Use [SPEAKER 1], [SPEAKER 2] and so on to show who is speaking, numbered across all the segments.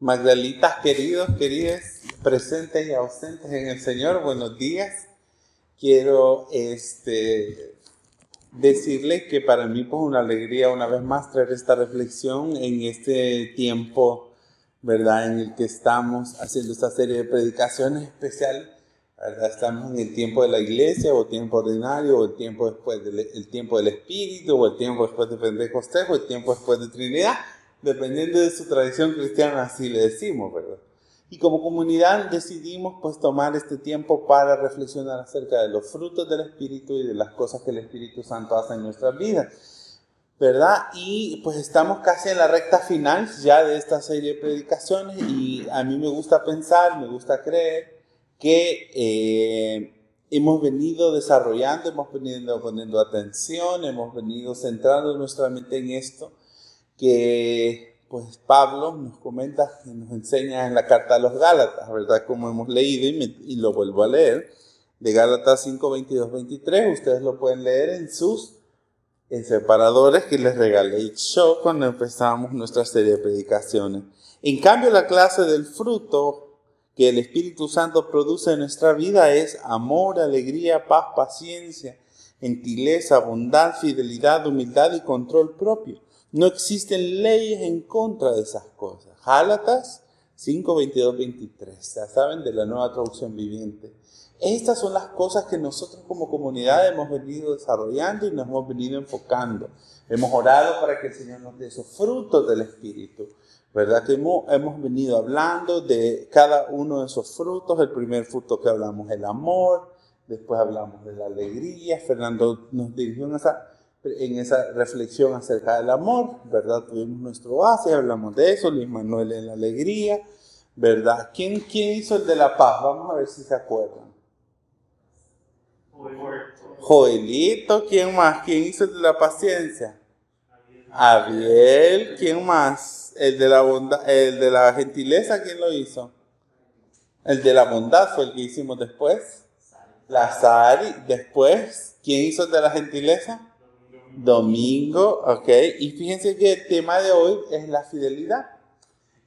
[SPEAKER 1] Magdalitas, queridos, queridas, presentes y ausentes en el Señor, buenos días. Quiero este, decirles que para mí es pues, una alegría una vez más traer esta reflexión en este tiempo, ¿verdad? En el que estamos haciendo esta serie de predicaciones especiales. ¿verdad? Estamos en el tiempo de la iglesia, o tiempo ordinario, o el tiempo después del el tiempo del Espíritu, o el tiempo después de Pentecostés, o el tiempo después de Trinidad dependiendo de su tradición cristiana, así le decimos, ¿verdad? Y como comunidad decidimos pues tomar este tiempo para reflexionar acerca de los frutos del Espíritu y de las cosas que el Espíritu Santo hace en nuestras vidas, ¿verdad? Y pues estamos casi en la recta final ya de esta serie de predicaciones y a mí me gusta pensar, me gusta creer que eh, hemos venido desarrollando, hemos venido poniendo atención, hemos venido centrando nuestra mente en esto que pues Pablo nos comenta y nos enseña en la carta a los Gálatas, ¿verdad? Como hemos leído y, lo vuelvo a leer, de Gálatas 5, 22, 23, ustedes lo pueden leer en sus en separadores que les regalé yo cuando empezamos nuestra serie de predicaciones. En cambio, la clase del fruto que el Espíritu Santo produce en nuestra vida es amor, alegría, paz, paciencia, gentileza, bondad, fidelidad, humildad y control propio. No existen leyes en contra de esas cosas. Gálatas 5, 22, 23. Ya saben, de la nueva traducción viviente. Estas son las cosas que nosotros como comunidad hemos venido desarrollando y nos hemos venido enfocando. Hemos orado para que el Señor nos dé esos frutos del Espíritu. ¿Verdad? Que hemos, hemos venido hablando de cada uno de esos frutos. El primer fruto que hablamos, el amor. Después hablamos de la alegría. Fernando nos dirigió en esa en esa reflexión acerca del amor, ¿verdad? Tuvimos nuestro base, hablamos de eso, Luis Manuel en la alegría, ¿verdad? ¿Quién, ¿Quién hizo el de la paz? Vamos a ver si se acuerdan. Joelito, ¿quién más? ¿Quién hizo el de la paciencia? Abiel, ¿quién más? El de la bondad, el de la gentileza, ¿quién lo hizo? El de la bondad fue el que hicimos después. Lazari, después, ¿quién hizo el de la gentileza? Domingo, ok. Y fíjense que el tema de hoy es la fidelidad.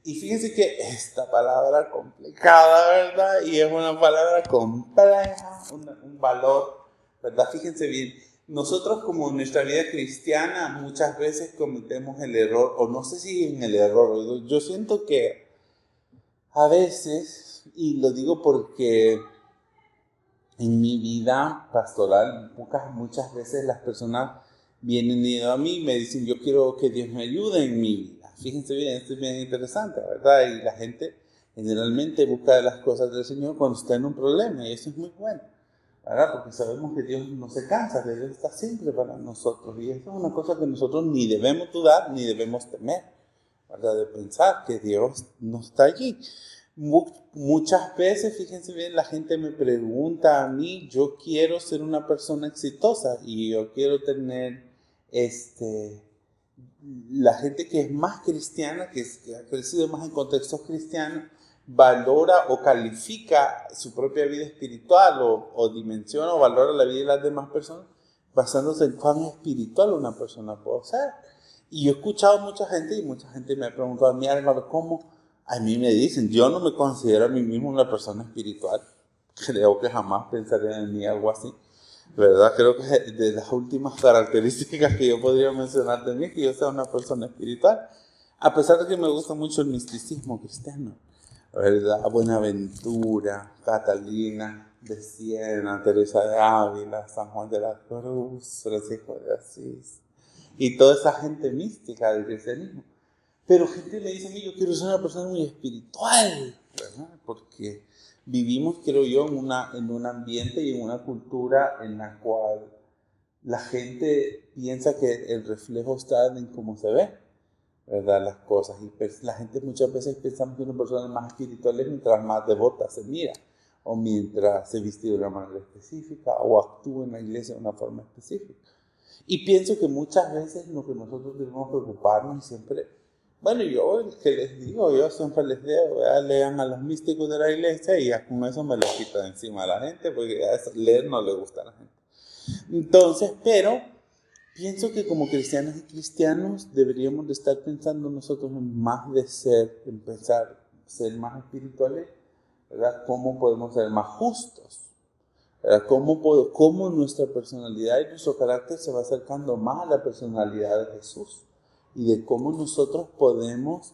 [SPEAKER 1] Y fíjense que esta palabra complicada, ¿verdad? Y es una palabra compleja, un, valor, ¿verdad? Fíjense bien, nosotros como en nuestra vida cristiana muchas veces cometemos el error, o no sé si en el error, yo siento que a veces, y lo digo porque en mi vida pastoral, muchas, muchas veces las personas vienen a mí me dicen, yo quiero que Dios me ayude en mi vida. Fíjense bien, esto es bien interesante, ¿verdad? Y la gente generalmente busca las cosas del Señor cuando está en un problema y eso es muy bueno, ¿verdad? Porque sabemos que Dios no se cansa, que Dios está siempre para nosotros y eso es una cosa que nosotros ni debemos dudar ni debemos temer, ¿verdad? De pensar que Dios no está allí. Muchas veces, fíjense bien, la gente me pregunta a mí, yo quiero ser una persona exitosa y yo quiero tener este, la gente que es más cristiana, que, ha crecido más en contextos cristianos, valora o califica su propia vida espiritual o, dimensiona o valora la vida de las demás personas basándose en cuán espiritual una persona puede ser. Y yo he escuchado a mucha gente y mucha gente me ha preguntado a mí, ¿cómo? A mí me dicen, yo no me considero a mí mismo una persona espiritual. Creo que jamás pensaría en mí algo así. ¿Verdad? Creo que de las últimas características que yo podría mencionar de mí que yo sea una persona espiritual, a pesar de que me gusta mucho el misticismo cristiano, ¿verdad? Buenaventura, Catalina de Siena, Teresa de Ávila, San Juan de la Cruz, Francisco de Asís, y toda esa gente mística del cristianismo. Pero gente me dice a mí, yo quiero ser una persona muy espiritual. Porque vivimos, creo yo, en, una, en un ambiente y en una cultura en la cual la gente piensa que el reflejo está en cómo se ve, ¿verdad? Las cosas. Y pues, la gente muchas veces piensa que una persona más espiritual mientras más devota se mira, o mientras se viste de una manera específica, o actúa en la iglesia de una forma específica. Y pienso que muchas veces lo que nosotros debemos preocuparnos siempre bueno, yo que les digo, yo siempre les digo, lean a los místicos de la iglesia y ya con eso me lo quito encima a la gente, porque a leer no le gusta a la gente. Entonces, pero pienso que como cristianos y cristianos deberíamos de estar pensando nosotros en más de ser, en pensar ser más espirituales, ¿verdad? ¿Cómo podemos ser más justos? ¿verdad? ¿Cómo, ¿Cómo nuestra personalidad y nuestro carácter se va acercando más a la personalidad de Jesús? Y de cómo nosotros podemos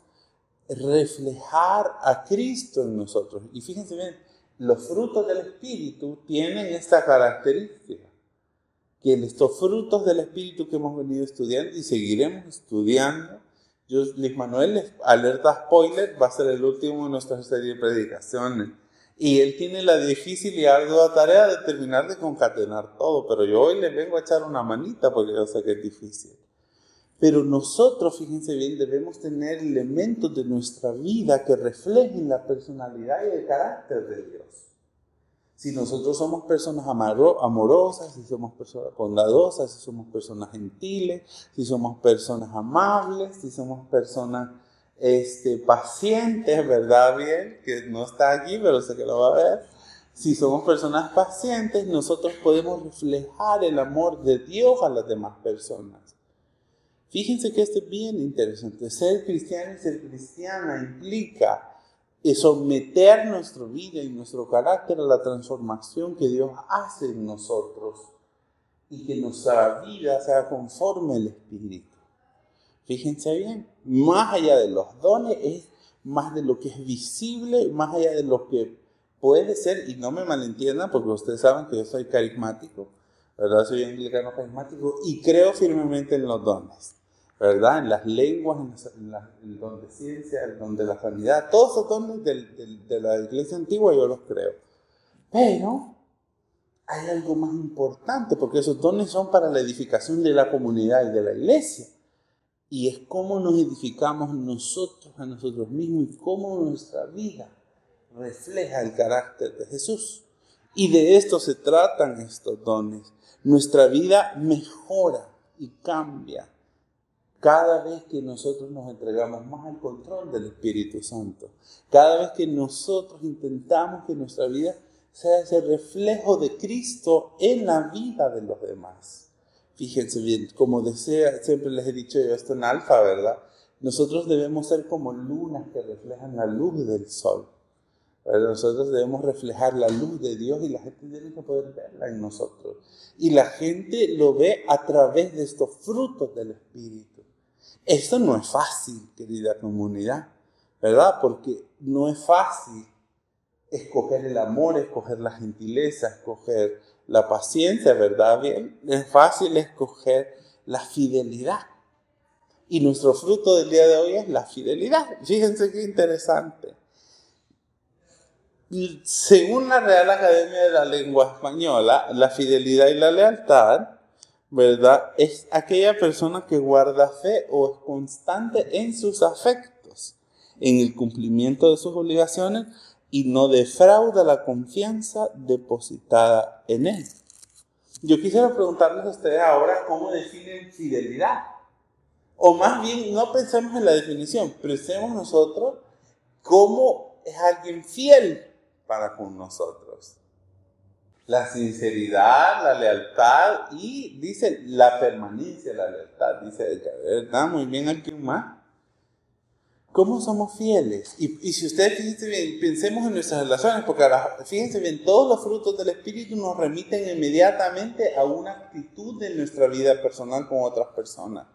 [SPEAKER 1] reflejar a Cristo en nosotros. Y fíjense bien, los frutos del Espíritu tienen esta característica, que estos frutos del Espíritu que hemos venido estudiando y seguiremos estudiando, yo, Luis Manuel, alerta spoiler, va a ser el último de nuestra serie de predicaciones. Y él tiene la difícil y ardua tarea de terminar de concatenar todo, pero yo hoy le vengo a echar una manita porque yo sé que es difícil. Pero nosotros, fíjense bien, debemos tener elementos de nuestra vida que reflejen la personalidad y el carácter de Dios. Si nosotros somos personas amorosas, si somos personas bondadosas, si somos personas gentiles, si somos personas amables, si somos personas este, pacientes, ¿verdad? Bien, que no está aquí, pero sé que lo va a ver. Si somos personas pacientes, nosotros podemos reflejar el amor de Dios a las demás personas. Fíjense que esto es bien interesante. Ser cristiano y ser cristiana implica someter nuestra vida y nuestro carácter a la transformación que Dios hace en nosotros y que nuestra vida sea conforme al Espíritu. Fíjense bien, más allá de los dones es más de lo que es visible, más allá de lo que puede ser, y no me malentiendan porque ustedes saben que yo soy carismático, ¿verdad? Soy anglicano carismático y creo firmemente en los dones. ¿Verdad? En las lenguas, en, el don de ciencia, el don de la sanidad, todos esos dones de la iglesia antigua yo los creo. Pero hay algo más importante, porque esos dones son para la edificación de la comunidad y de la iglesia. Y es cómo nos edificamos nosotros a nosotros mismos y cómo nuestra vida refleja el carácter de Jesús. Y de esto se tratan estos dones. Nuestra vida mejora y cambia cada vez que nosotros nos entregamos más al control del Espíritu Santo, cada vez que nosotros intentamos que nuestra vida sea ese reflejo de Cristo en la vida de los demás. Fíjense bien, como desea, siempre les he dicho yo esto en alfa, ¿verdad? Nosotros debemos ser como lunas que reflejan la luz del sol. Nosotros debemos reflejar la luz de Dios y la gente tiene que poder verla en nosotros. Y la gente lo ve a través de estos frutos del Espíritu. Esto no es fácil, querida comunidad, ¿verdad? Porque no es fácil escoger el amor, escoger la gentileza, escoger la paciencia, ¿verdad? Bien, es fácil escoger la fidelidad. Y nuestro fruto del día de hoy es la fidelidad. Fíjense qué interesante. Según la Real Academia de la Lengua Española, la fidelidad y la lealtad ¿verdad? Es aquella persona que guarda fe o es constante en sus afectos, en el cumplimiento de sus obligaciones y no defrauda la confianza depositada en él. Yo quisiera preguntarles a ustedes ahora cómo definen fidelidad. O más bien, no pensemos en la definición, pensemos nosotros cómo es alguien fiel para con nosotros la sinceridad, la lealtad y dice la permanencia, la lealtad. Dice, ¿verdad? Muy bien, alguien más. ¿Cómo somos fieles? Y, y, si ustedes fíjense bien, pensemos en nuestras relaciones, porque ahora, fíjense bien, todos los frutos del Espíritu nos remiten inmediatamente a una actitud de nuestra vida personal con otras personas.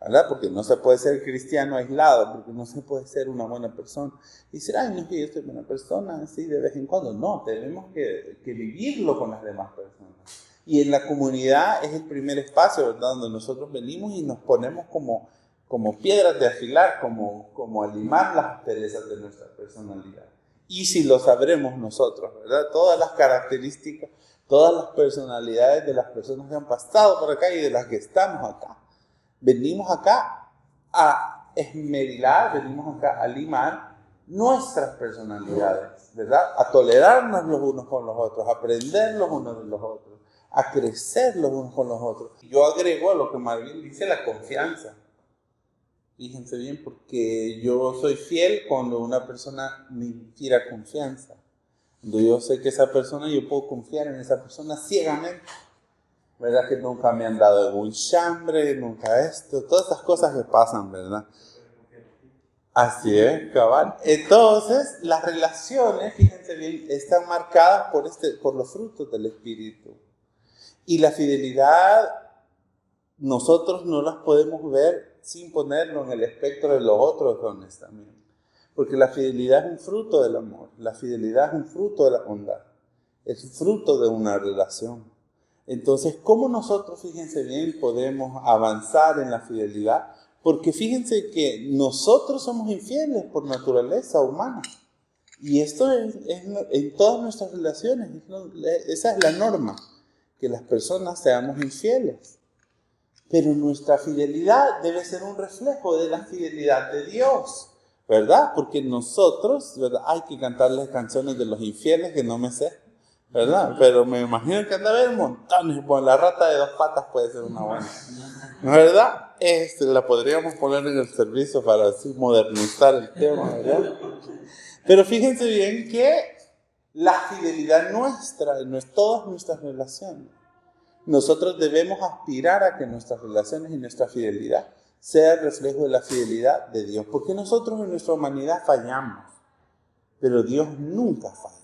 [SPEAKER 1] ¿Verdad? Porque no se puede ser cristiano aislado, porque no se puede ser una buena persona. Y decir, ay, no es que yo soy buena persona, así de vez en cuando. No, tenemos que, que, vivirlo con las demás personas. Y en la comunidad es el primer espacio, ¿verdad? Donde nosotros venimos y nos ponemos como, como piedras de afilar, como, como a limar las perezas de nuestra personalidad. Y si lo sabremos nosotros, ¿verdad? Todas las características, todas las personalidades de las personas que han pasado por acá y de las que estamos acá Venimos acá a esmerilar, venimos acá a limar nuestras personalidades, ¿verdad? A tolerarnos los unos con los otros, a aprender los unos de los otros, a crecer los unos con los otros. Yo agrego a lo que Marvin dice la confianza. Fíjense bien, porque yo soy fiel cuando una persona me inspira confianza. Cuando yo sé que esa persona, yo puedo confiar en esa persona ciegamente. ¿Verdad? Que nunca me han dado un chambre, nunca esto, todas estas cosas que pasan, ¿verdad? Así es, cabal. Entonces, las relaciones, fíjense bien, están marcadas por, este, por los frutos del Espíritu. Y la fidelidad, nosotros no las podemos ver sin ponerlo en el espectro de los otros dones también. Porque la fidelidad es un fruto del amor, la fidelidad es un fruto de la bondad, es un fruto de una relación. Entonces, ¿cómo nosotros, fíjense bien, podemos avanzar en la fidelidad? Porque fíjense que nosotros somos infieles por naturaleza humana. Y esto es, en todas nuestras relaciones, esa es la norma, que las personas seamos infieles. Pero nuestra fidelidad debe ser un reflejo de la fidelidad de Dios, ¿verdad? Porque nosotros, ¿verdad? Hay que cantarles canciones de los infieles que no me sé, ¿verdad? Pero me imagino que anda a haber montones. Bueno, la rata de dos patas puede ser una buena, ¿verdad? Este, la podríamos poner en el servicio para así modernizar el tema, ¿verdad? Pero fíjense bien que la fidelidad nuestra en todas nuestras relaciones, nosotros debemos aspirar a que nuestras relaciones y nuestra fidelidad sea el reflejo de la fidelidad de Dios, porque nosotros en nuestra humanidad fallamos, pero Dios nunca falla.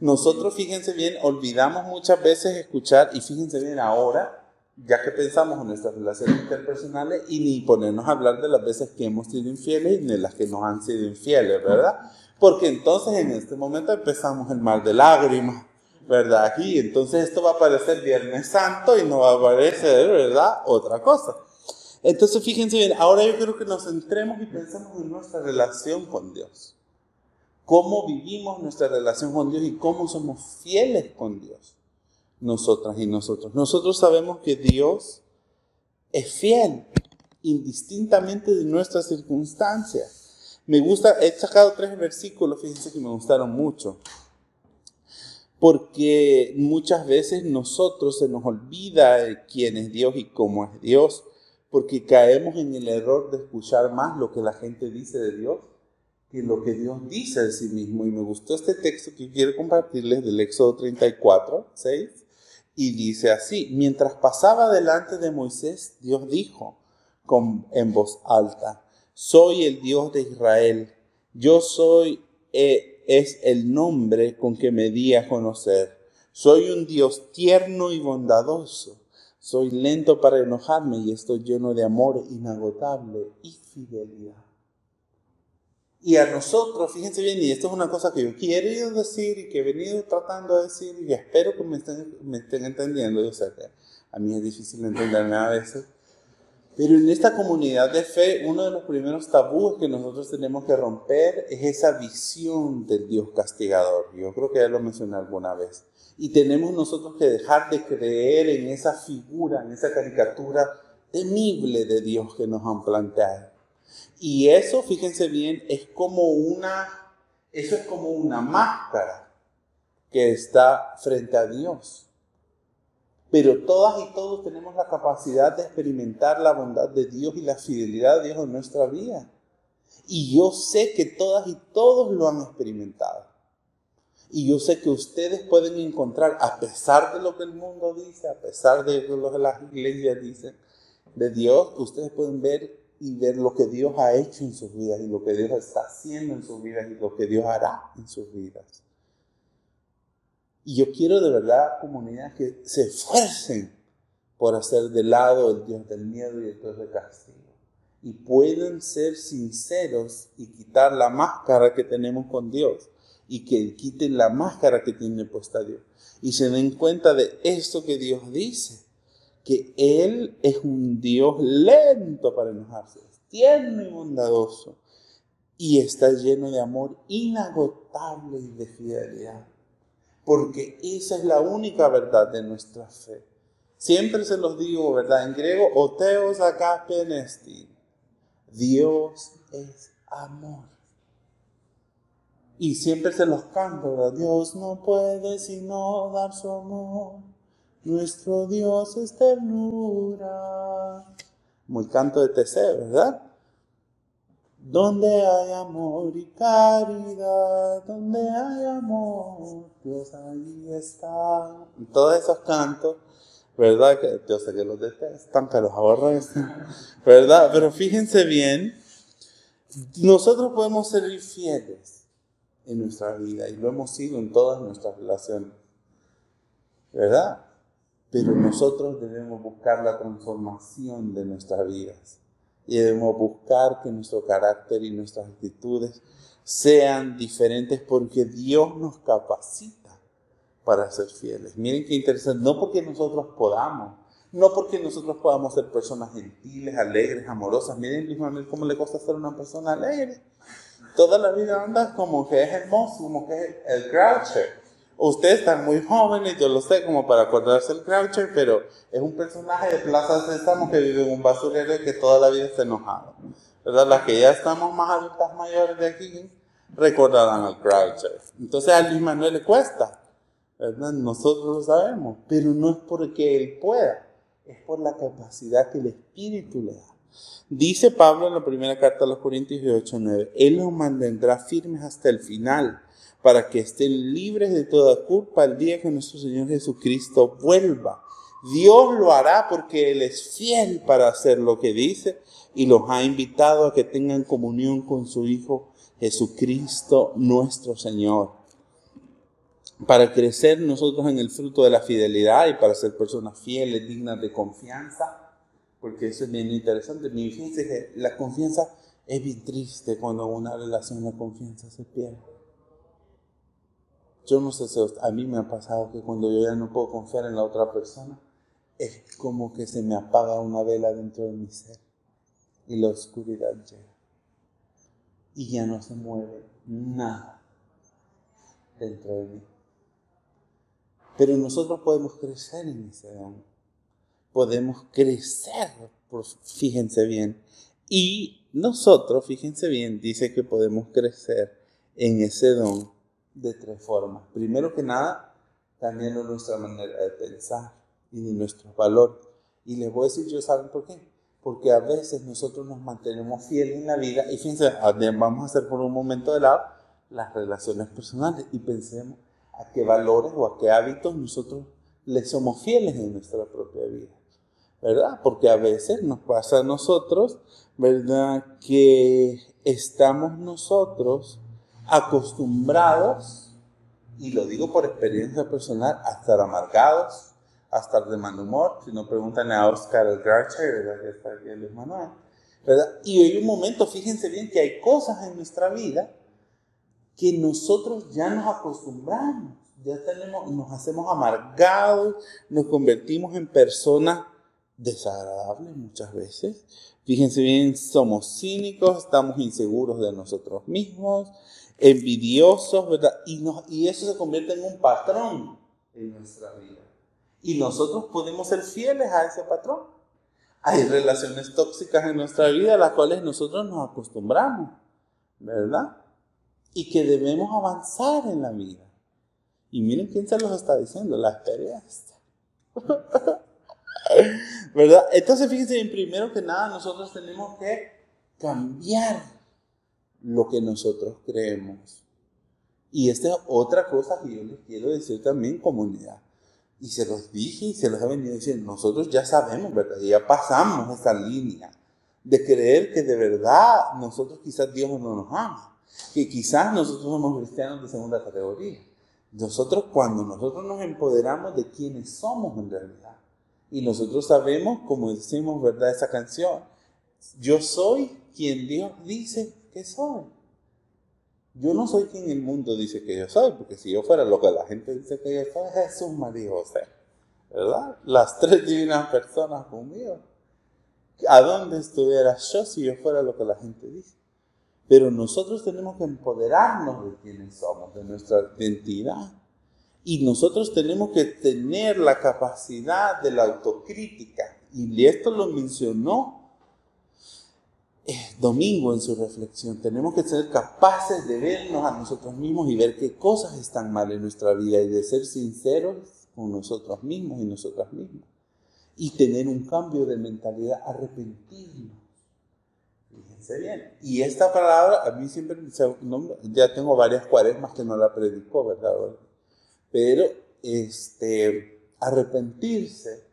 [SPEAKER 1] Nosotros, fíjense bien, olvidamos muchas veces escuchar, y fíjense bien ahora, ya que pensamos en nuestras relaciones interpersonales y ni ponernos a hablar de las veces que hemos sido infieles ni de las que nos han sido infieles, ¿verdad? Porque entonces en este momento empezamos el mar de lágrimas, ¿verdad? Aquí, entonces esto va a parecer Viernes Santo y no va a parecer, ¿verdad? Otra cosa. Entonces fíjense bien, ahora yo quiero que nos centremos y pensemos en nuestra relación con Dios. Cómo vivimos nuestra relación con Dios y cómo somos fieles con Dios nosotras y nosotros. Nosotros sabemos que Dios es fiel, indistintamente de nuestras circunstancias. Me gusta, he sacado tres versículos, fíjense que me gustaron mucho. Porque muchas veces nosotros se nos olvida quién es Dios y cómo es Dios, porque caemos en el error de escuchar más lo que la gente dice de Dios que lo que Dios dice de sí mismo. Y me gustó este texto que quiero compartirles del Éxodo 34, 6 y dice así, mientras pasaba delante de Moisés, Dios dijo con, en voz alta, soy el Dios de Israel, yo soy, eh, es el nombre con que me di a conocer. Soy un Dios tierno y bondadoso, soy lento para enojarme y estoy lleno de amor inagotable y fidelidad. Y a nosotros, fíjense bien, y esto es una cosa que yo quiero decir y que he venido tratando de decir y espero que me estén, me estén entendiendo. Yo sé que a mí es difícil entenderme a veces. Pero en esta comunidad de fe, uno de los primeros tabúes que nosotros tenemos que romper es esa visión del Dios castigador. Yo creo que ya lo mencioné alguna vez. Y tenemos nosotros que dejar de creer en esa figura, en esa caricatura temible de Dios que nos han planteado. Y eso, fíjense bien, es como una, eso es como una máscara que está frente a Dios. Pero todas y todos tenemos la capacidad de experimentar la bondad de Dios y la fidelidad de Dios en nuestra vida. Y yo sé que todas y todos lo han experimentado. Y yo sé que ustedes pueden encontrar, a pesar de lo que el mundo dice, a pesar de lo que las iglesias dicen, de Dios, ustedes pueden ver y ver lo que Dios ha hecho en sus vidas y lo que Dios está haciendo en sus vidas y lo que Dios hará en sus vidas. Y yo quiero de verdad, comunidad, que se esfuercen por hacer de lado el Dios del miedo y el Dios del castigo. Y pueden ser sinceros y quitar la máscara que tenemos con Dios. Y que quiten la máscara que tiene puesta Dios. Y se den cuenta de esto que Dios dice que Él es un Dios lento para enojarse, tierno y bondadoso, y está lleno de amor inagotable y de fidelidad, porque esa es la única verdad de nuestra fe. Siempre se los digo, ¿verdad? En griego, oteos acá penestin. Dios es amor. Y siempre se los canto, ¿verdad? Dios no puede sino dar su amor. Nuestro Dios es ternura. Muy canto de Teseo, ¿verdad? Donde hay amor y caridad, donde hay amor, Dios ahí está. todos esos cantos, ¿verdad? Que yo sé que los detestan, que los ¿verdad? Pero fíjense bien, nosotros podemos ser fieles en nuestra vida y lo hemos sido en todas nuestras relaciones, ¿verdad? Pero nosotros debemos buscar la transformación de nuestras vidas y debemos buscar que nuestro carácter y nuestras actitudes sean diferentes porque Dios nos capacita para ser fieles. Miren qué interesante, no porque nosotros podamos, no porque nosotros podamos ser personas gentiles, alegres, amorosas. Miren, Luis Manuel, cómo le cuesta ser una persona alegre. Toda la vida anda como que es hermoso, como que es el Groucher. Ustedes están muy jóvenes, yo lo sé, como para acordarse el Groucher, pero es un personaje de Plaza Sésamo que vive en un basurero y que toda la vida está enojado. ¿Verdad? Las que ya estamos más adultas mayores de aquí recordarán al Groucher. Entonces a Luis Manuel le cuesta. ¿verdad? Nosotros lo sabemos, pero no es porque él pueda es por la capacidad que el Espíritu le da. Dice Pablo en la primera carta a los Corintios 8:9, Él los mantendrá firmes hasta el final, para que estén libres de toda culpa el día que nuestro Señor Jesucristo vuelva. Dios lo hará porque Él es fiel para hacer lo que dice y los ha invitado a que tengan comunión con su Hijo Jesucristo nuestro Señor para crecer nosotros en el fruto de la fidelidad y para ser personas fieles, dignas de confianza, porque eso es bien interesante. Fíjense que la confianza es bien triste cuando una relación de confianza se pierde. Yo no sé si a mí me ha pasado que cuando yo ya no puedo confiar en la otra persona, es como que se me apaga una vela dentro de mi ser y la oscuridad llega. Y ya no se mueve nada dentro de mí. Pero nosotros podemos crecer en ese don. Podemos crecer, fíjense bien. Y nosotros, fíjense bien, dice que podemos crecer en ese don de tres formas. Primero que nada, cambiando nuestra manera de pensar y nuestros valores. Y les voy a decir, yo saben por qué. Porque a veces nosotros nos mantenemos fieles en la vida y fíjense, vamos a hacer por un momento de lado las relaciones personales y pensemos, a qué valores o a qué hábitos nosotros le somos fieles en nuestra propia vida. ¿Verdad? Porque a veces nos pasa a nosotros, ¿verdad? Que estamos nosotros acostumbrados, y lo digo por experiencia personal, a estar amargados, a estar de mal humor. Si no, preguntan a Oscar el Garcher, ¿verdad? Está el Manuel. ¿verdad? Y hoy un momento, fíjense bien que hay cosas en nuestra vida que nosotros ya nos acostumbramos, ya tenemos, nos hacemos amargados, nos convertimos en personas desagradables muchas veces. Fíjense bien, somos cínicos, estamos inseguros de nosotros mismos, envidiosos, ¿verdad? Y, y eso se convierte en un patrón en nuestra vida. Y nosotros podemos ser fieles a ese patrón. Hay relaciones tóxicas en nuestra vida a las cuales nosotros nos acostumbramos, ¿verdad? y que debemos avanzar en la vida. Y miren quién se los está diciendo, la experiencia. ¿Verdad? Entonces fíjense primero que nada nosotros tenemos que cambiar lo que nosotros creemos. Y esta es otra cosa que yo les quiero decir también, comunidad. Y se los dije y se los he venido diciendo, nosotros ya sabemos, ¿verdad? Ya pasamos esa línea de creer que de verdad nosotros quizás Dios no nos ama que quizás nosotros somos cristianos de segunda categoría. Nosotros cuando nosotros nos empoderamos de quienes somos en realidad y nosotros sabemos, como decimos, ¿verdad? Esa canción, yo soy quien Dios dice que soy. Yo no soy quien el mundo dice que yo soy, porque si yo fuera lo que la gente dice que yo soy, Jesús, María y José, ¿verdad? Las tres divinas personas conmigo. ¿A dónde estuviera yo si yo fuera lo que la gente dice? Pero nosotros tenemos que empoderarnos de quienes somos, de nuestra identidad. Y nosotros tenemos que tener la capacidad de la autocrítica. Y esto lo mencionó Domingo en su reflexión. Tenemos que ser capaces de vernos a nosotros mismos y ver qué cosas están mal en nuestra vida y de ser sinceros con nosotros mismos y nosotras mismas. Y tener un cambio de mentalidad, arrepentirnos bien. Y esta palabra, a mí siempre, ya tengo varias cuaresmas que no la predicó, ¿verdad? Pero este, arrepentirse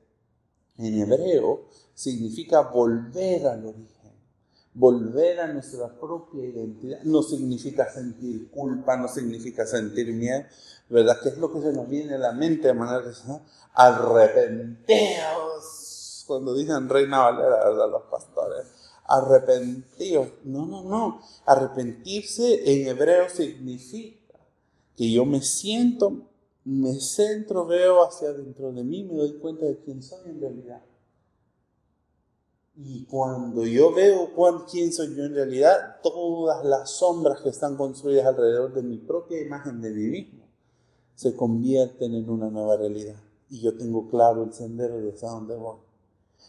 [SPEAKER 1] en hebreo significa volver al origen, volver a nuestra propia identidad. No significa sentir culpa, no significa sentir miedo, ¿verdad? ¿Qué es lo que se nos viene a la mente de manera que arrepenteos? Cuando dicen Reina Valera, ¿verdad? Los pastores, arrepentidos. No, no, no. Arrepentirse en hebreo significa que yo me siento, me centro, veo hacia dentro de mí, me doy cuenta de quién soy en realidad y cuando yo veo cuán, quién soy yo en realidad, todas las sombras que están construidas alrededor de mi propia imagen de mí mismo se convierten en una nueva realidad. Y yo tengo claro el sendero de hacia dónde voy.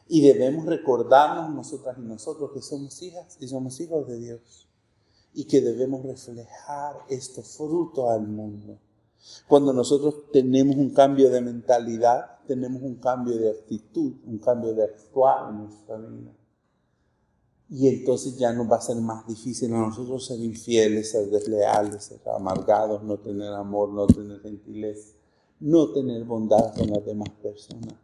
[SPEAKER 1] Y debemos recordarnos nosotras y nosotros que somos hijas y somos hijos de Dios. Y que debemos reflejar estos frutos al mundo. Cuando nosotros tenemos un cambio de mentalidad, tenemos un cambio de actitud, un cambio de actuar en nuestra vida. Y entonces ya nos va a ser más difícil a nosotros ser infieles, ser desleales, ser amargados, no tener amor, no tener gentileza, no tener bondad con las demás personas.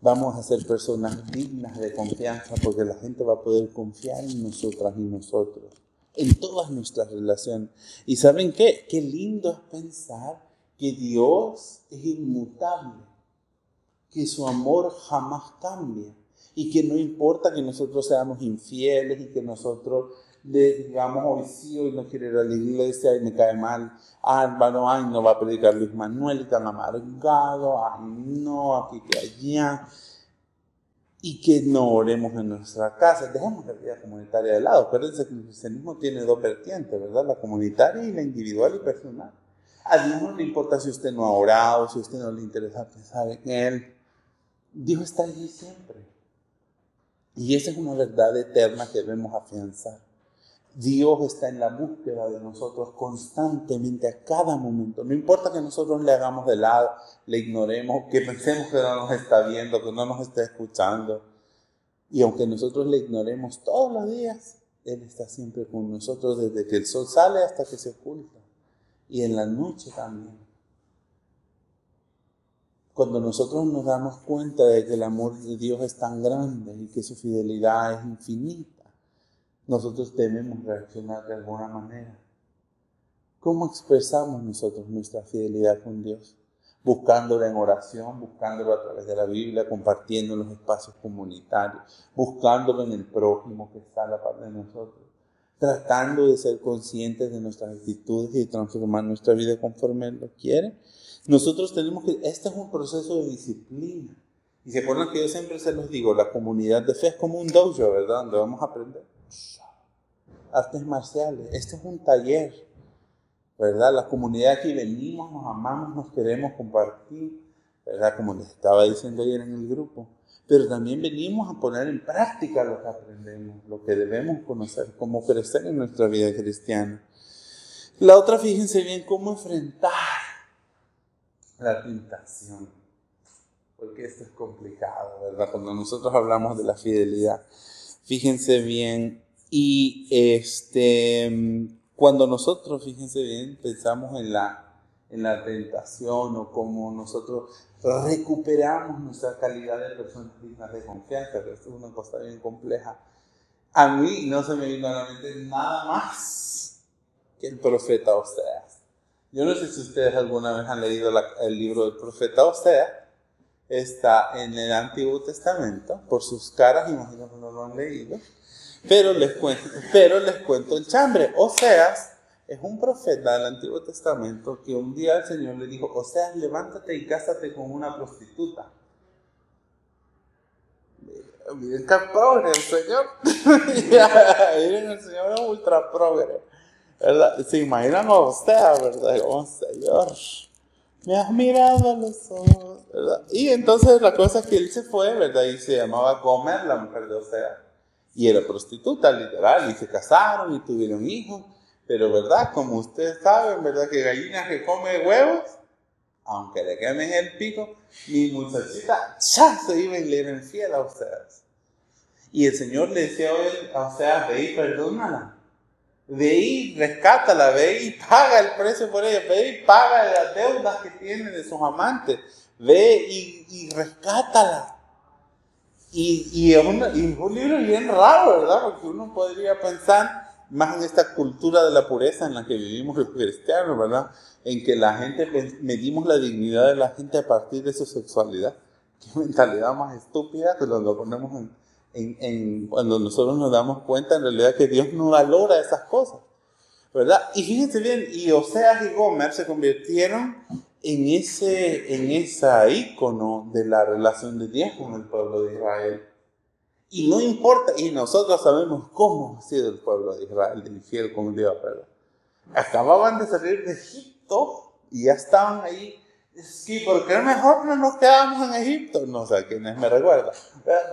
[SPEAKER 1] Vamos a ser personas dignas de confianza porque la gente va a poder confiar en nosotras y nosotros en todas nuestras relaciones. ¿Y saben qué? Qué lindo es pensar que Dios es inmutable, que su amor jamás cambia y que no importa que nosotros seamos infieles y que nosotros digamos hoy sí, hoy no quiere ir a la iglesia y me cae mal Álvaro, ay no va a predicar Luis Manuel, tan amargado, ay no, aquí que allá y que no oremos en nuestra casa. Dejemos la vida comunitaria de lado. Acuérdense que el cristianismo tiene dos vertientes, ¿verdad? La comunitaria y la individual y personal. A Dios no le importa si usted no ha orado, si a usted no le interesa pensar en Él. Dios está allí siempre. Y esa es una verdad eterna que debemos afianzar. Dios está en la búsqueda de nosotros constantemente, a cada momento. No importa que nosotros le hagamos de lado, le ignoremos, que pensemos que no nos está viendo, que no nos está escuchando. Y aunque nosotros le ignoremos todos los días, Él está siempre con nosotros desde que el sol sale hasta que se oculta. Y en la noche también. Cuando nosotros nos damos cuenta de que el amor de Dios es tan grande y que su fidelidad es infinita nosotros debemos reaccionar de alguna manera. ¿Cómo expresamos nosotros nuestra fidelidad con Dios? Buscándolo en oración, buscándolo a través de la Biblia, compartiendo en los espacios comunitarios, buscándolo en el prójimo que está a la par de nosotros, tratando de ser conscientes de nuestras actitudes y transformar nuestra vida conforme Él lo quiere. Nosotros tenemos que, este es un proceso de disciplina. Y se acuerdan que yo siempre se los digo, la comunidad de fe es como un dojo, ¿verdad? Donde vamos a aprender artes marciales. Este es un taller, ¿verdad? La comunidad aquí venimos, nos amamos, nos queremos compartir, ¿verdad? Como les estaba diciendo ayer en el grupo. Pero también venimos a poner en práctica lo que aprendemos, lo que debemos conocer, cómo crecer en nuestra vida cristiana. La otra, fíjense bien cómo enfrentar la tentación. Porque esto es complicado, ¿verdad? Cuando nosotros hablamos de la fidelidad. Fíjense bien y este, cuando nosotros, fíjense bien, pensamos en la, en la tentación o cómo nosotros recuperamos nuestra calidad de personas dignas de confianza, que es una cosa bien compleja. A mí no se me vino a la mente nada más que el profeta Oseas. Yo no sé si ustedes alguna vez han leído el libro del profeta Oseas. Está en el Antiguo Testamento. Por sus caras, imagino que no lo han leído. Pero les cuento, pero les cuento el chambre. Oseas es un profeta del Antiguo Testamento que un día el Señor le dijo, Oseas, levántate y cásate con una prostituta. Miren qué progre el Señor. Miren, el Señor es ultra progre. ¿verdad? Se imaginan a Oseas, ¿verdad? Como, Señor, me has mirado a los ojos, ¿verdad? Y entonces la cosa es que él se fue, ¿verdad? Y se llamaba Gomer, la mujer de Oseas y era prostituta, literal, y se casaron y tuvieron hijos. Pero, ¿verdad? Como ustedes saben, ¿verdad? Que gallina que come huevos, aunque le quemen el pico, mi muchachita ya se iba y le era infiel a ustedes. Y el Señor le decía a ustedes, ve y perdónala. Ve y rescátala, ve y paga el precio por ella, ve y paga las deudas que tiene de sus amantes, ve y, y rescátala. Y, es un libro bien raro, ¿verdad? Porque uno podría pensar más en esta cultura de la pureza en la que vivimos los cristianos, ¿verdad? En que la gente medimos la dignidad de la gente a partir de su sexualidad. Qué mentalidad más estúpida que lo ponemos en, en, en, cuando nosotros nos damos cuenta en realidad que Dios no valora esas cosas. ¿Verdad? Y fíjense bien, y Oseas y Gomer se convirtieron en ese, en esa ícono de la relación de Dios con el pueblo de Israel. Y no importa, y nosotros sabemos cómo ha sido el pueblo de Israel, de infiel con Dios, ¿verdad? Acababan de salir de Egipto y ya estaban ahí. Sí, ¿por qué mejor no nos quedamos en Egipto? No sé quiénes me recuerda.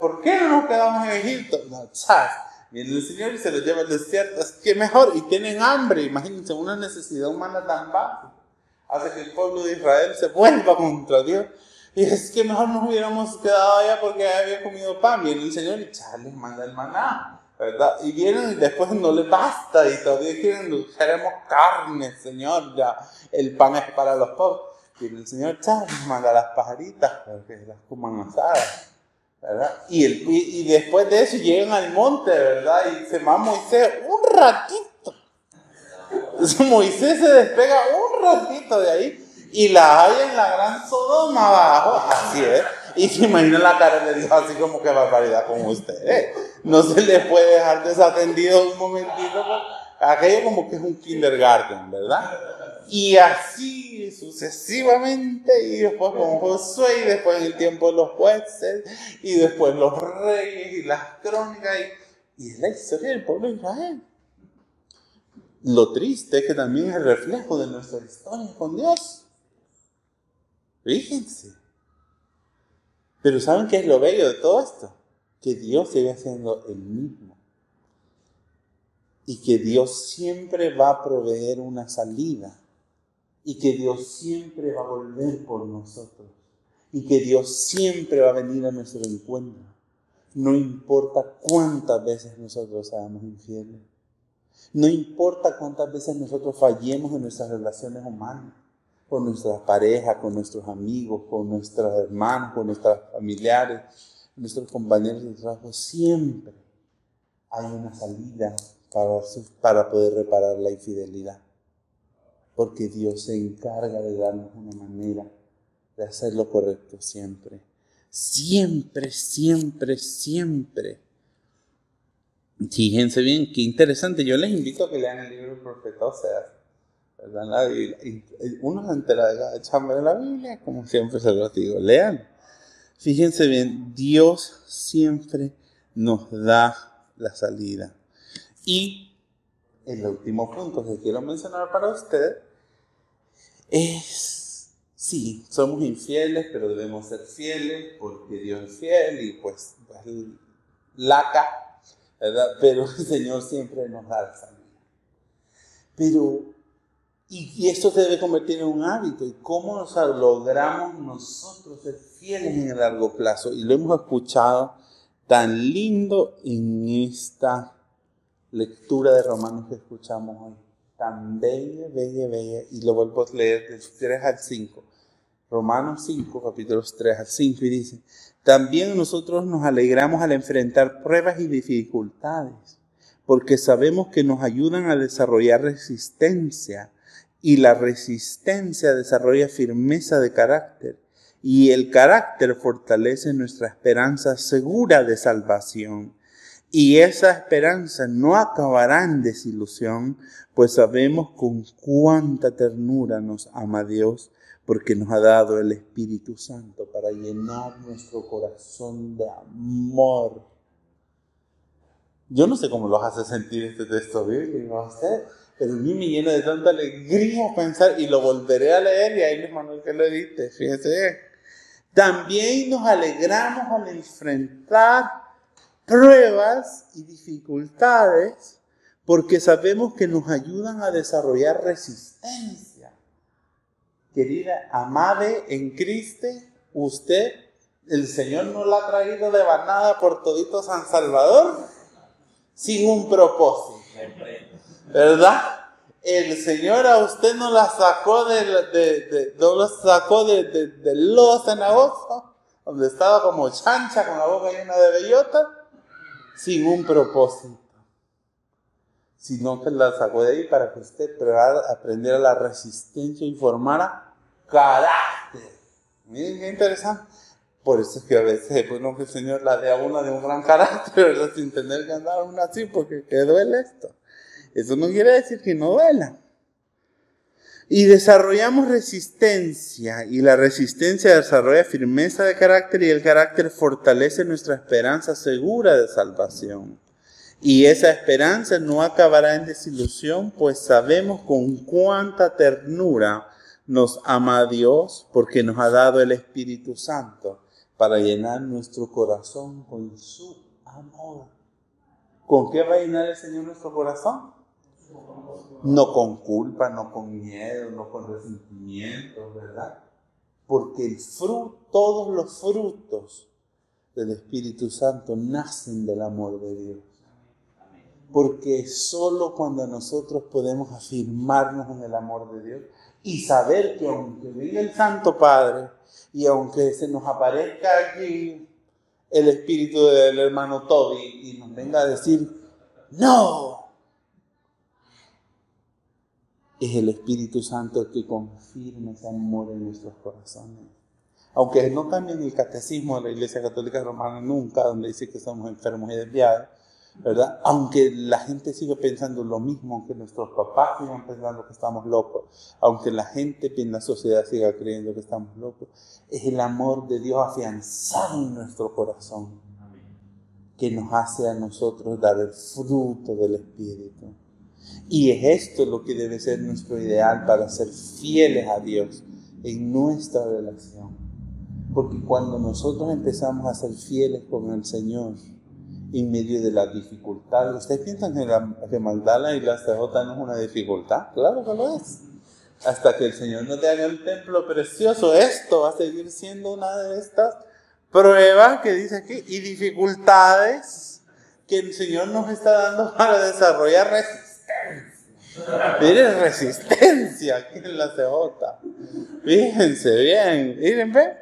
[SPEAKER 1] ¿Por qué no nos quedamos en Egipto? No, chas. Viene el Señor y se los lleva al desierto. Es que mejor. Y tienen hambre. Imagínense una necesidad humana tan baja. Hace que el pueblo de Israel se vuelva contra Dios. Y es que mejor nos hubiéramos quedado allá porque había comido pan. Viene el Señor y les manda el maná. ¿verdad? Y vienen y después no les basta y todavía quieren, queremos carne, Señor, ya el pan es para los pobres. Viene el Señor, chale, manda las pajaritas para que las coman asadas, ¿verdad? Y, después de eso llegan al monte, ¿verdad? Y se va Moisés un ratito. Moisés se despega un ratito de ahí y la hay en la gran Sodoma abajo, así es. Y se imagina la cara de Dios así como que barbaridad con usted. ¿eh? No se le puede dejar desatendido un momentito. Aquello como que es un kindergarten, ¿verdad? Y así sucesivamente, y después con Josué, y después en el tiempo de los jueces, y después los reyes, y las crónicas, y, y es la historia del pueblo de Israel. Lo triste es que también es el reflejo de nuestra historia con Dios. Fíjense. Pero ¿saben qué es lo bello de todo esto? Que Dios sigue siendo el mismo. Y que Dios siempre va a proveer una salida. Y que Dios siempre va a volver por nosotros. Y que Dios siempre va a venir a nuestro encuentro. No importa cuántas veces nosotros seamos infieles. No importa cuántas veces nosotros fallemos en nuestras relaciones humanas con nuestras parejas, con nuestros amigos, con nuestros hermanos, con nuestros familiares, nuestros compañeros de trabajo, siempre hay una salida para, para poder reparar la infidelidad. Porque Dios se encarga de darnos una manera de hacer lo correcto siempre. Siempre, siempre, siempre. Fíjense bien, qué interesante. Yo les invito a que lean el libro del profeta sea uno se entera de cada chamba de la Biblia, como siempre se los digo, lean. Fíjense bien, Dios siempre nos da la salida. Y el último punto que quiero mencionar para usted es, sí, somos infieles, pero debemos ser fieles porque Dios es fiel y pues, laca, ¿verdad? Pero el Señor siempre nos da la salida. Pero y, esto se debe convertir en un hábito. ¿Y cómo nos logramos nosotros ser fieles en el largo plazo? Y lo hemos escuchado tan lindo en esta lectura de Romanos que escuchamos hoy. Tan bella, bella, bella. Y lo vuelvo a leer del 3 al 5. Romanos 5, capítulos 3 al 5, y dice, también nosotros nos alegramos al enfrentar pruebas y dificultades, porque sabemos que nos ayudan a desarrollar resistencia y la resistencia desarrolla firmeza de carácter y el carácter fortalece nuestra esperanza segura de salvación. Y esa esperanza no acabará en desilusión, pues sabemos con cuánta ternura nos ama Dios, porque nos ha dado el Espíritu Santo para llenar nuestro corazón de amor. Yo no sé cómo los hace sentir este texto bíblico a usted, pero a mí me llena de tanta alegría pensar, y lo volveré a leer, y ahí Manuel que lo edite, fíjese. También nos alegramos al enfrentar pruebas y dificultades, porque sabemos que nos ayudan a desarrollar resistencia. Querida, amade en Cristo, usted, el Señor no la ha traído de banada por todito San Salvador sin un propósito. ¿verdad? El Señor a usted no la sacó de, de, no la sacó de, de, de los cenagosos, donde estaba como chancha con la boca llena de bellota, sin un propósito, sino que la sacó de ahí para que usted aprendiera la resistencia y formara carácter. Miren qué interesante. Por eso es que a veces es bueno que el Señor la dé a una de un gran carácter, ¿verdad? Sin tener que andar una así, porque que duele esto. Eso no quiere decir que no duela. Y desarrollamos resistencia y la resistencia desarrolla firmeza de carácter y el carácter fortalece nuestra esperanza segura de salvación. Y esa esperanza no acabará en desilusión, pues sabemos con cuánta ternura nos ama Dios porque nos ha dado el Espíritu Santo para llenar nuestro corazón con su amor. ¿Con qué va a llenar el Señor nuestro corazón? No con culpa, no con miedo, no con resentimiento, ¿verdad? Porque todos los frutos del Espíritu Santo nacen del amor de Dios. Porque solo cuando nosotros podemos afirmarnos en el amor de Dios y saber que aunque venga el Santo Padre y aunque se nos aparezca aquí el espíritu del hermano Toby y nos venga a decir, no, es el Espíritu Santo el que confirma ese amor en nuestros corazones. Aunque no cambien el catecismo de la Iglesia Católica Romana nunca, donde dice que somos enfermos y desviados, ¿verdad? Aunque la gente siga pensando lo mismo, aunque nuestros papás sigan pensando que estamos locos, aunque la gente en la sociedad siga creyendo que estamos locos, es el amor de Dios afianzado en nuestro corazón que nos hace a nosotros dar el fruto del Espíritu. Y es esto lo que debe ser nuestro ideal para ser fieles a Dios en nuestra relación. Porque cuando nosotros empezamos a ser fieles con el Señor en medio de la dificultad, ¿ustedes piensan que, la, que Magdala y la CJ no es una dificultad? Claro que lo es. Hasta que el Señor nos dé el templo precioso, esto va a seguir siendo una de estas pruebas que dice aquí y dificultades que el Señor nos está dando para desarrollar Miren resistencia aquí en la CJ. Fíjense bien, miren, ve.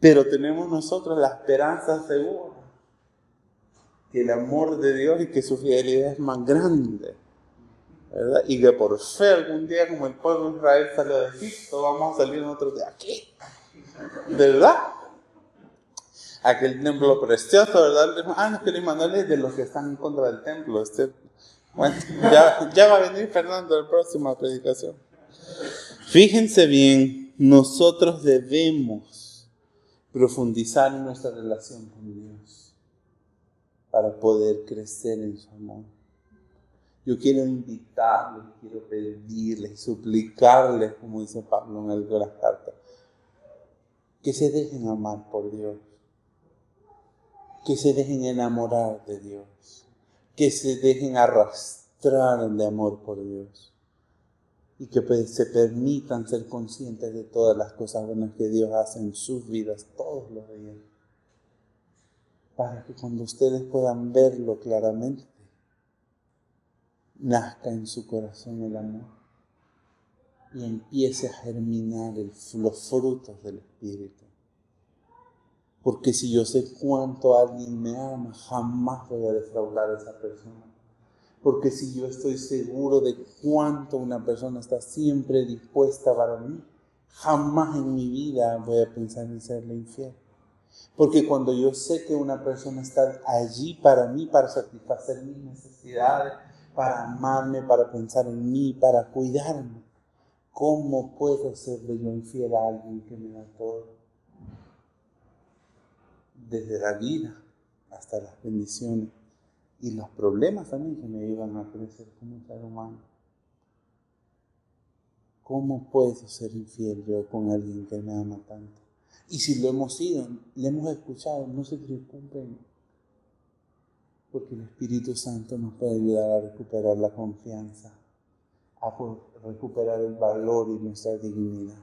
[SPEAKER 1] Pero tenemos nosotros la esperanza segura que el amor de Dios y que su fidelidad es más grande. ¿verdad? Y que por fe algún día, como el pueblo de Israel salió de Egipto, vamos a salir nosotros de aquí. ¿Verdad? Aquel templo precioso, ¿verdad? Ah, no, que les de los que están en contra del templo. Este bueno, ya, va a venir Fernando la próxima predicación. Fíjense bien, nosotros debemos profundizar en nuestra relación con Dios para poder crecer en su amor. Yo quiero invitarles, quiero pedirles, suplicarles, como dice Pablo en las cartas, que se dejen amar por Dios, que se dejen enamorar de Dios que se dejen arrastrar de amor por Dios y que pues, se permitan ser conscientes de todas las cosas buenas que Dios hace en sus vidas todos los días. Para que cuando ustedes puedan verlo claramente, nazca en su corazón el amor y empiece a germinar los frutos del Espíritu. Porque si yo sé cuánto alguien me ama, jamás voy a defraudar a esa persona. Porque si yo estoy seguro de cuánto una persona está siempre dispuesta para mí, jamás en mi vida voy a pensar en serle infiel. Porque cuando yo sé que una persona está allí para mí, para satisfacer mis necesidades, para amarme, para pensar en mí, para cuidarme, ¿cómo puedo serle yo infiel a alguien que me da todo? Desde la vida hasta las bendiciones y los problemas también que me iban a crecer como ser humano. ¿Cómo puedo ser infiel yo con alguien que me ama tanto? Y si lo hemos sido, le hemos escuchado, no se preocupen, porque el Espíritu Santo nos puede ayudar a recuperar la confianza, a recuperar el valor y nuestra dignidad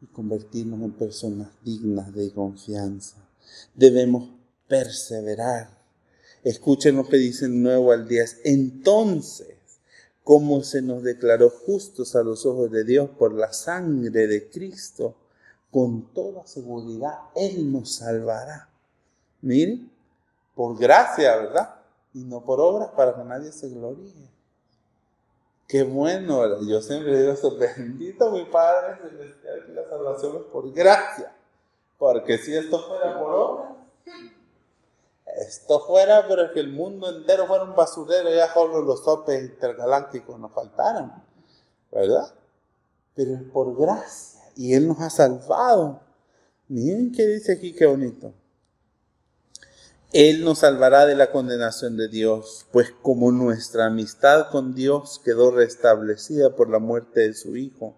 [SPEAKER 1] y convertirnos en personas dignas de confianza debemos perseverar. Escuchen lo que dice nuevo al 10. Entonces, como se nos declaró justos a los ojos de Dios por la sangre de Cristo, con toda seguridad Él nos salvará. Miren, por gracia, ¿verdad? Y no por obras para que nadie se gloríe. Qué bueno, yo siempre digo eso, bendito mi Padre Celestial que la salvación es por gracia. Porque si esto fuera por obras, esto fuera, pero que el mundo entero fuera un basurero, ya solo los topes intergalácticos nos faltaran, ¿verdad? Pero es por gracia y Él nos ha salvado. Miren qué dice aquí, qué bonito. Él nos salvará de la condenación de Dios, pues como nuestra amistad con Dios quedó restablecida por la muerte de su Hijo,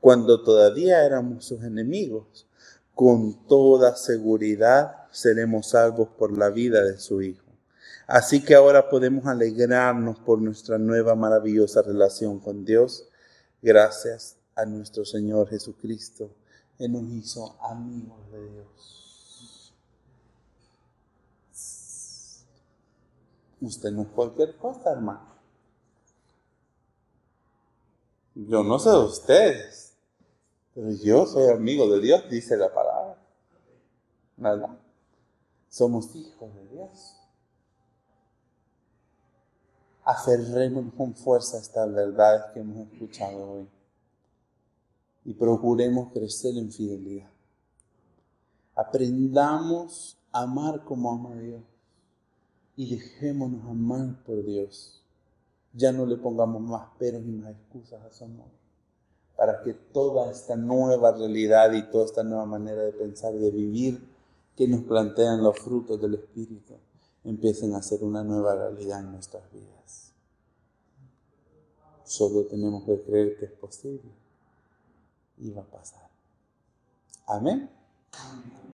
[SPEAKER 1] cuando todavía éramos sus enemigos, con toda seguridad seremos salvos por la vida de su Hijo. Así que ahora podemos alegrarnos por nuestra nueva maravillosa relación con Dios, gracias a nuestro Señor Jesucristo, que nos hizo amigos de Dios. Usted no es cualquier cosa, hermano. Yo no sé de ustedes, pero yo soy amigo de Dios, dice la palabra. ¿Verdad? Somos hijos de Dios. Aferrémonos con fuerza a estas verdades que hemos escuchado hoy y procuremos crecer en fidelidad. Aprendamos a amar como ama Dios y dejémonos amar por Dios. Ya no le pongamos más peros y más excusas a su amor, para que toda esta nueva realidad y toda esta nueva manera de pensar y de vivir que nos plantean los frutos del Espíritu empiecen a ser una nueva realidad en nuestras vidas. Solo tenemos que creer que es posible y va a pasar. Amén.